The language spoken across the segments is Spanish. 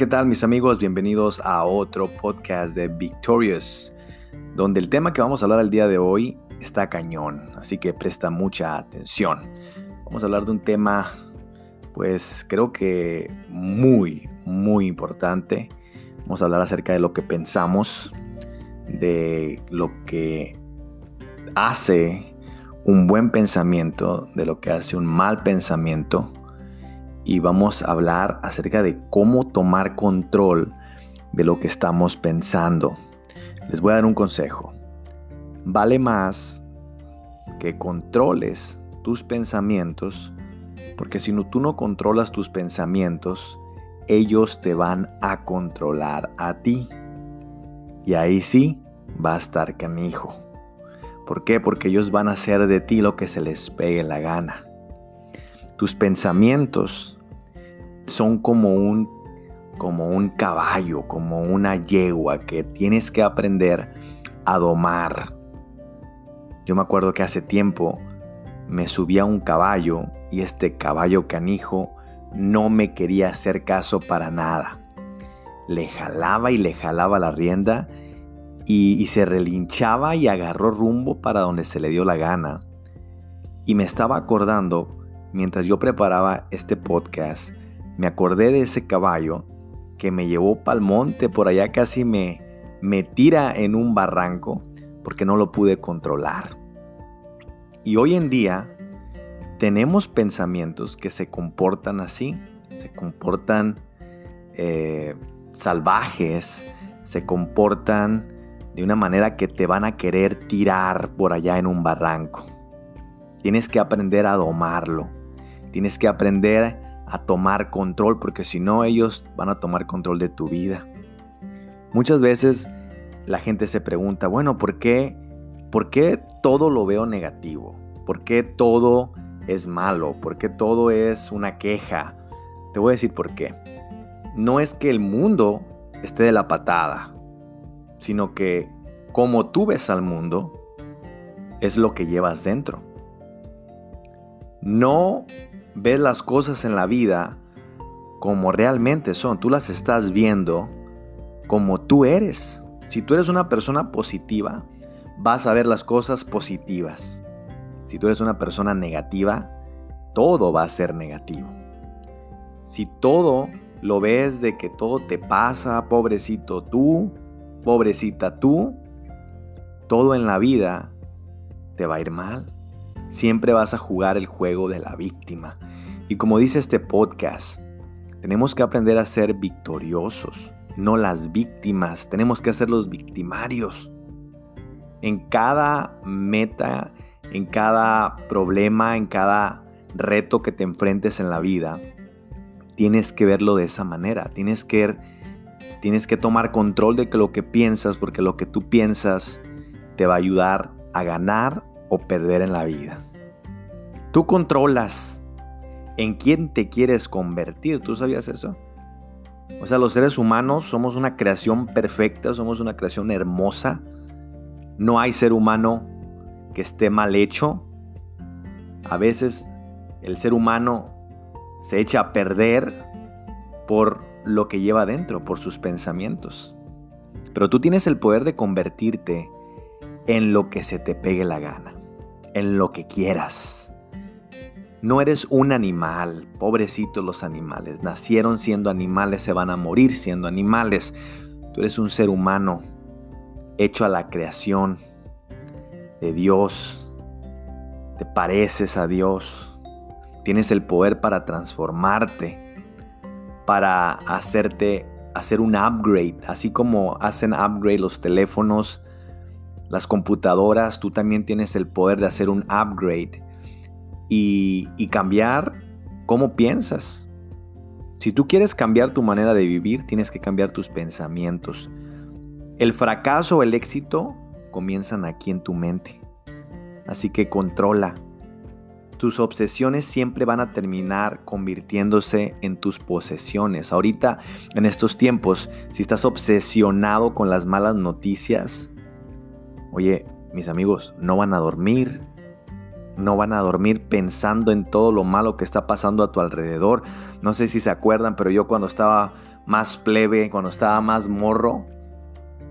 ¿qué tal mis amigos? Bienvenidos a otro podcast de Victorious, donde el tema que vamos a hablar el día de hoy está cañón, así que presta mucha atención. Vamos a hablar de un tema, pues creo que muy, muy importante. Vamos a hablar acerca de lo que pensamos, de lo que hace un buen pensamiento, de lo que hace un mal pensamiento y vamos a hablar acerca de cómo tomar control de lo que estamos pensando. Les voy a dar un consejo. Vale más que controles tus pensamientos, porque si no, tú no controlas tus pensamientos, ellos te van a controlar a ti. Y ahí sí va a estar canijo. ¿Por qué? Porque ellos van a hacer de ti lo que se les pegue la gana. Tus pensamientos son como un, como un caballo, como una yegua que tienes que aprender a domar. Yo me acuerdo que hace tiempo me subía a un caballo y este caballo canijo no me quería hacer caso para nada. Le jalaba y le jalaba la rienda y, y, se relinchaba y agarró rumbo para donde se le dio la gana. Y me estaba acordando mientras yo preparaba este podcast, me acordé de ese caballo que me llevó pa'l monte, por allá casi me, me tira en un barranco porque no lo pude controlar. Y hoy en día tenemos pensamientos que se comportan así, se comportan eh, salvajes, se comportan de una manera que te van a querer tirar por allá en un barranco. Tienes que aprender a domarlo. Tienes que aprender a tomar control porque si no ellos van a tomar control de tu vida. Muchas veces la gente se pregunta, bueno, ¿por qué, ¿por qué todo lo veo negativo? ¿Por qué todo es malo? ¿Por qué todo es una queja? Te voy a decir por qué. No es que el mundo esté de la patada, sino que como tú ves al mundo, es lo que llevas dentro. No ves las cosas en la vida como realmente son. Tú las estás viendo como tú eres. Si tú eres una persona positiva, vas a ver las cosas positivas. Si tú eres una persona negativa, todo va a ser negativo. Si todo lo ves de que todo te pasa, pobrecito tú, pobrecita tú, todo en la vida te va a ir mal. Siempre vas a jugar el juego de la víctima. Y como dice este podcast, tenemos que aprender a ser victoriosos, no las víctimas. Tenemos que ser los victimarios. En cada meta, en cada problema, en cada reto que te enfrentes en la vida, tienes que verlo de esa manera. Tienes que, tienes que tomar control de lo que piensas, porque lo que tú piensas te va a ayudar a ganar o perder en la vida. Tú controlas en quién te quieres convertir. ¿Tú sabías eso? O sea, los seres humanos somos una creación perfecta, somos una creación hermosa. No hay ser humano que esté mal hecho. A veces el ser humano se echa a perder por lo que lleva adentro, por sus pensamientos. Pero tú tienes el poder de convertirte en lo que se te pegue la gana en lo que quieras. No eres un animal, pobrecitos los animales. Nacieron siendo animales, se van a morir siendo animales. Tú eres un ser humano hecho a la creación de Dios. Te pareces a Dios. Tienes el poder para transformarte, para hacerte hacer un upgrade, así como hacen upgrade los teléfonos las computadoras, tú también tienes el poder de hacer un upgrade y, cambiar cómo piensas. Si tú quieres cambiar tu manera de vivir, tienes que cambiar tus pensamientos. El fracaso o el éxito comienzan aquí en tu mente. Así que controla. Tus obsesiones siempre van a terminar convirtiéndose en tus posesiones. Ahorita, en estos tiempos, si estás obsesionado con las malas noticias, Oye, mis amigos, no van a dormir. No van a dormir pensando en todo lo malo que está pasando a tu alrededor. No sé si se acuerdan, pero yo cuando estaba más plebe, cuando estaba más morro,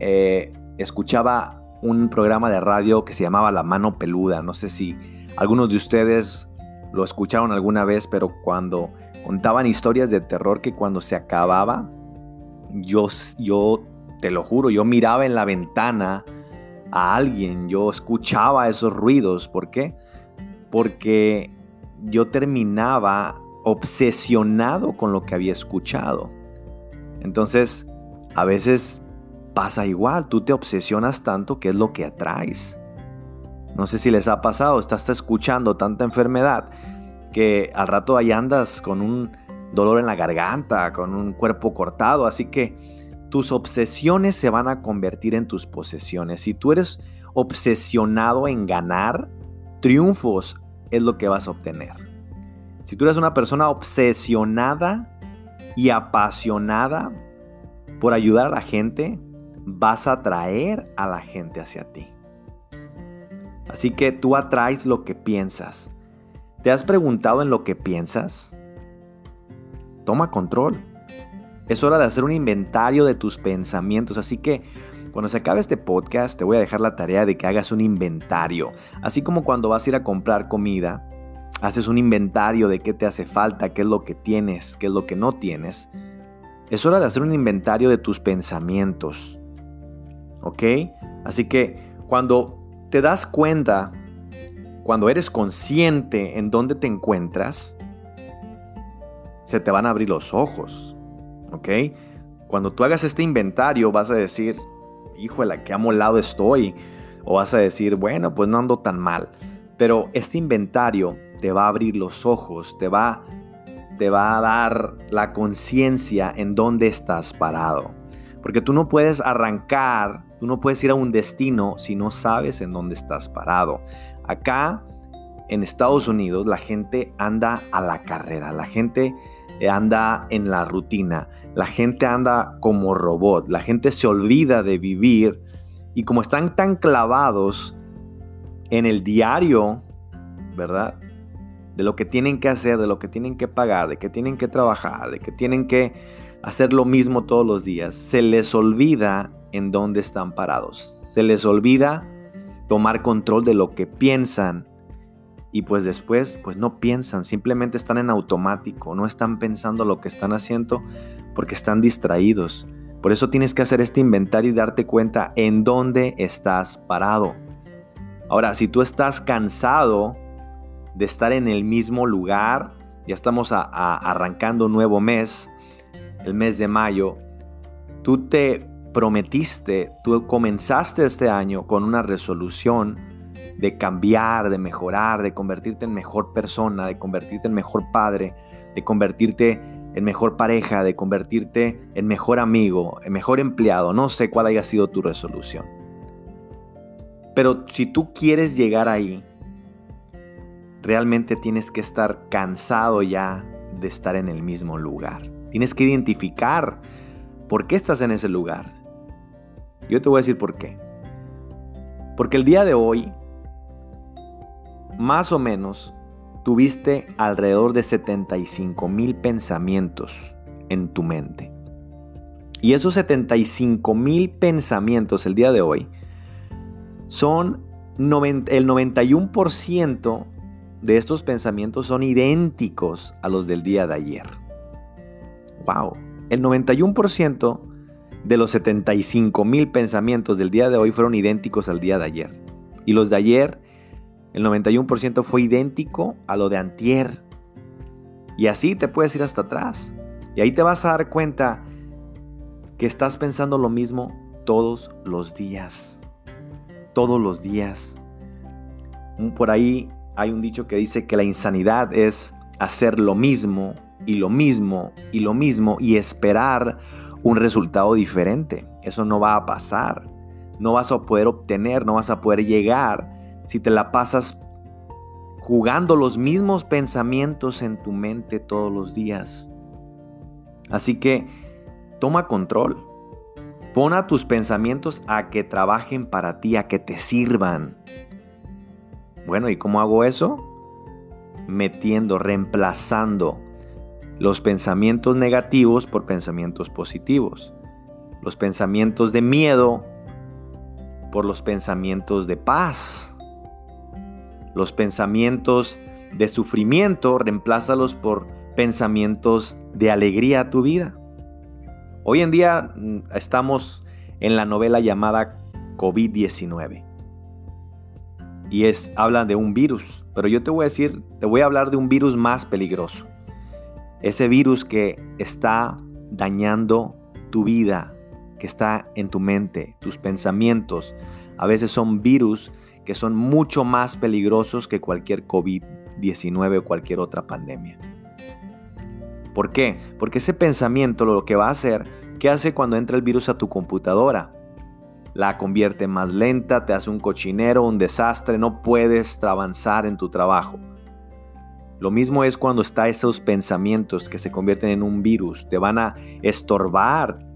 eh, escuchaba un programa de radio que se llamaba La Mano Peluda. No sé si algunos de ustedes lo escucharon alguna vez, pero cuando contaban historias de terror que cuando se acababa, yo, yo te lo juro, yo miraba en la ventana a alguien, yo escuchaba esos ruidos. ¿Por qué? Porque yo terminaba obsesionado con lo que había escuchado. Entonces, a veces pasa igual, tú te obsesionas tanto que es lo que atraes. No sé si les ha pasado, estás escuchando tanta enfermedad que al rato ahí andas con un dolor en la garganta, con un cuerpo cortado, así que tus obsesiones se van a convertir en tus posesiones. Si tú eres obsesionado en ganar, triunfos es lo que vas a obtener. Si tú eres una persona obsesionada y apasionada por ayudar a la gente, vas a atraer a la gente hacia ti. Así que tú atraes lo que piensas. ¿Te has preguntado en lo que piensas? Toma control. Es hora de hacer un inventario de tus pensamientos, así que cuando se acabe este podcast te voy a dejar la tarea de que hagas un inventario. Así como cuando vas a ir a comprar comida, haces un inventario de qué te hace falta, qué es lo que tienes, qué es lo que no tienes. Es hora de hacer un inventario de tus pensamientos. ¿Ok? Así que cuando te das cuenta, cuando eres consciente en dónde te encuentras, se te van a abrir los ojos. ¿Ok? Cuando tú hagas este inventario vas a decir, híjole, qué amolado estoy. O vas a decir, bueno, pues no ando tan mal. Pero este inventario te va a abrir los ojos, te va, te va a dar la conciencia en dónde estás parado. Porque tú no puedes arrancar Tú no puedes ir a un destino si no sabes en dónde estás parado. Acá en Estados Unidos la gente anda a la carrera, la gente anda en la rutina, la gente anda como robot, la gente se olvida de vivir y como están tan clavados en el diario, ¿verdad? De lo que tienen que hacer, de lo que tienen que pagar, de que tienen que trabajar, de que tienen que hacer lo mismo todos los días, se les olvida en dónde están parados. Se les olvida tomar control de lo que piensan y pues después pues no piensan, simplemente están en automático, no están pensando lo que están haciendo porque están distraídos. Por eso tienes que hacer este inventario y darte cuenta en dónde estás parado. Ahora, si tú estás cansado de estar en el mismo lugar, ya estamos arrancando un nuevo mes, el mes de mayo, tú te prometiste, tú comenzaste este año con una resolución de cambiar, de mejorar, de convertirte en mejor persona, de convertirte en mejor padre, de convertirte en mejor pareja, de convertirte en mejor amigo, en mejor empleado. No sé cuál haya sido tu resolución. Pero si tú quieres llegar ahí, realmente tienes que estar cansado ya de estar en el mismo lugar. Tienes que identificar por qué estás en ese lugar. Yo te voy a decir por qué. Porque el día de hoy, más o menos, tuviste alrededor de 75 mil pensamientos en tu mente. Y esos 75 mil pensamientos el día de hoy son el 91% de estos pensamientos son idénticos a los del día de ayer. ¡Wow! El 91% de los 75 mil pensamientos del día de hoy fueron idénticos al día de ayer. Y los de ayer, el 91% fue idéntico a lo de antier. Y así te puedes ir hasta atrás. Y ahí te vas a dar cuenta que estás pensando lo mismo todos los días. Todos los días. Por ahí hay un dicho que dice que la insanidad es hacer lo mismo y lo mismo y lo mismo y esperar un resultado diferente. Eso no va a pasar. No vas a poder obtener, no vas a poder llegar si te la pasas jugando los mismos pensamientos en tu mente todos los días. Así que toma control. Pon a tus pensamientos a que trabajen para ti, a que te sirvan. Bueno, ¿y cómo hago eso? Metiendo, reemplazando los pensamientos negativos por pensamientos positivos, los pensamientos de miedo por los pensamientos de paz, los pensamientos de sufrimiento, reemplázalos por pensamientos de alegría a tu vida. Hoy en día mm, estamos en la novela llamada COVID-19. Y es habla de un virus, pero yo te voy a decir, te voy a hablar de un virus más peligroso. Ese virus que está dañando tu vida, que está en tu mente, tus pensamientos. A veces son virus que son mucho más peligrosos que cualquier COVID-19 o cualquier otra pandemia. ¿Por qué? Porque ese pensamiento lo que va a hacer, ¿qué hace cuando entra el virus a tu computadora? La convierte más lenta, te hace un cochinero, un desastre, no puedes avanzar en tu trabajo. Lo mismo es cuando está esos pensamientos que se convierten en un virus, te van a estorbar.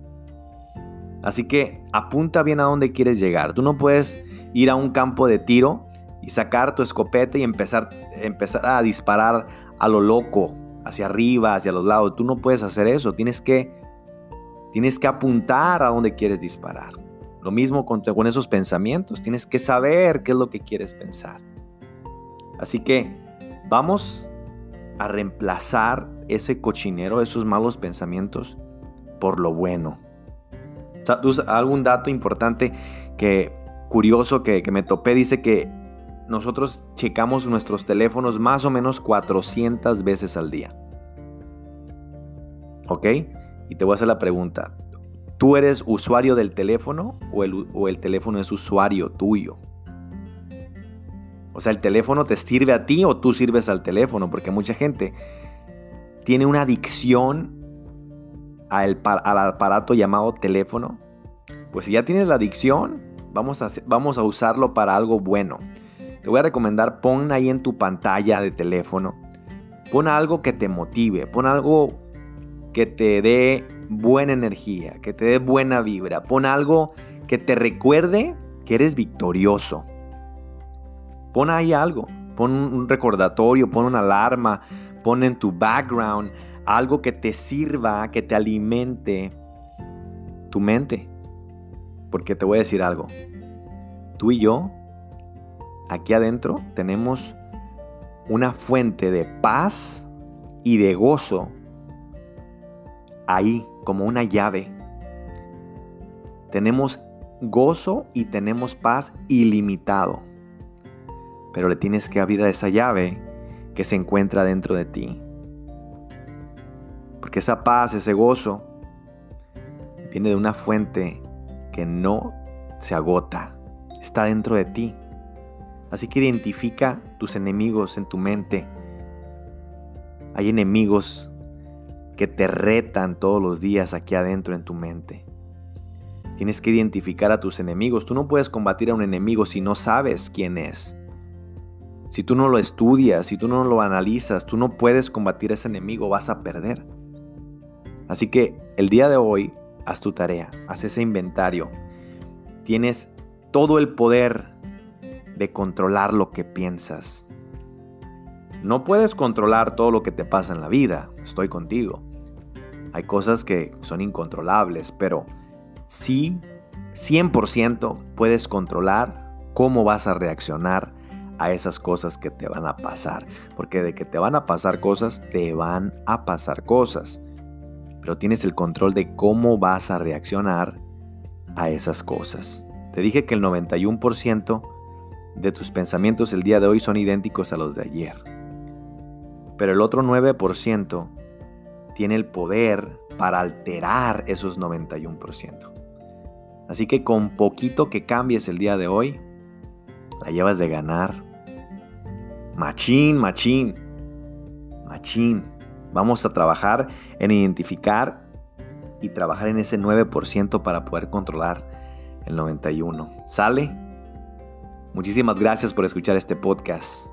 Así que apunta bien a dónde quieres llegar. Tú no puedes ir a un campo de tiro y sacar tu escopeta y empezar, empezar a disparar a lo loco, hacia arriba, hacia los lados. Tú no puedes hacer eso. Tienes que, tienes que apuntar a dónde quieres disparar. Lo mismo con, con esos pensamientos. Tienes que saber qué es lo que quieres pensar. Así que vamos a reemplazar ese cochinero, esos malos pensamientos, por lo bueno. Algún dato importante que curioso que, que me topé dice que nosotros checamos nuestros teléfonos más o menos 400 veces al día. ¿Ok? Y te voy a hacer la pregunta. ¿Tú eres usuario del teléfono o el, o el teléfono es usuario tuyo? O sea, ¿el teléfono te sirve a ti o tú sirves al teléfono? Porque mucha gente tiene una adicción al, al aparato llamado teléfono. Pues si ya tienes la adicción, vamos a, vamos a usarlo para algo bueno. Te voy a recomendar, pon ahí en tu pantalla de teléfono, pon algo que te motive, pon algo que te dé buena energía, que te dé buena vibra, pon algo que te recuerde que eres victorioso. Pon ahí algo, pon un recordatorio, pon una alarma, pon en tu background algo que te sirva, que te alimente tu mente. Porque te voy a decir algo. Tú y yo aquí adentro tenemos una fuente de paz y de gozo ahí como una llave. Tenemos gozo y tenemos paz ilimitado. Pero le tienes que abrir a esa llave que se encuentra dentro de ti. Porque esa paz, ese gozo, viene de una fuente que no se agota. Está dentro de ti. Así que identifica tus enemigos en tu mente. Hay enemigos que te retan todos los días aquí adentro en tu mente. Tienes que identificar a tus enemigos. Tú no puedes combatir a un enemigo si no sabes quién es. Si tú no lo estudias, si tú no lo analizas, tú no puedes combatir a ese enemigo, vas a perder. Así que el día de hoy, haz tu tarea, haz ese inventario. Tienes todo el poder de controlar lo que piensas. No puedes controlar todo lo que te pasa en la vida, estoy contigo. Hay cosas que son incontrolables, pero sí, 100% puedes controlar cómo vas a reaccionar a esas cosas que te van a pasar. Porque de que te van a pasar cosas, te van a pasar cosas. Pero tienes el control de cómo vas a reaccionar a esas cosas. Te dije que el 91% de tus pensamientos el día de hoy son idénticos a los de ayer. Pero el otro 9% tiene el poder para alterar esos 91%. Así que con poquito que cambies el día de hoy, la llevas de ganar. Machín, machín, machín. Vamos a trabajar en identificar y trabajar en ese 9% para poder controlar el 91%. ¿Sale? Muchísimas gracias por escuchar este podcast.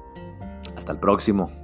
Hasta el próximo.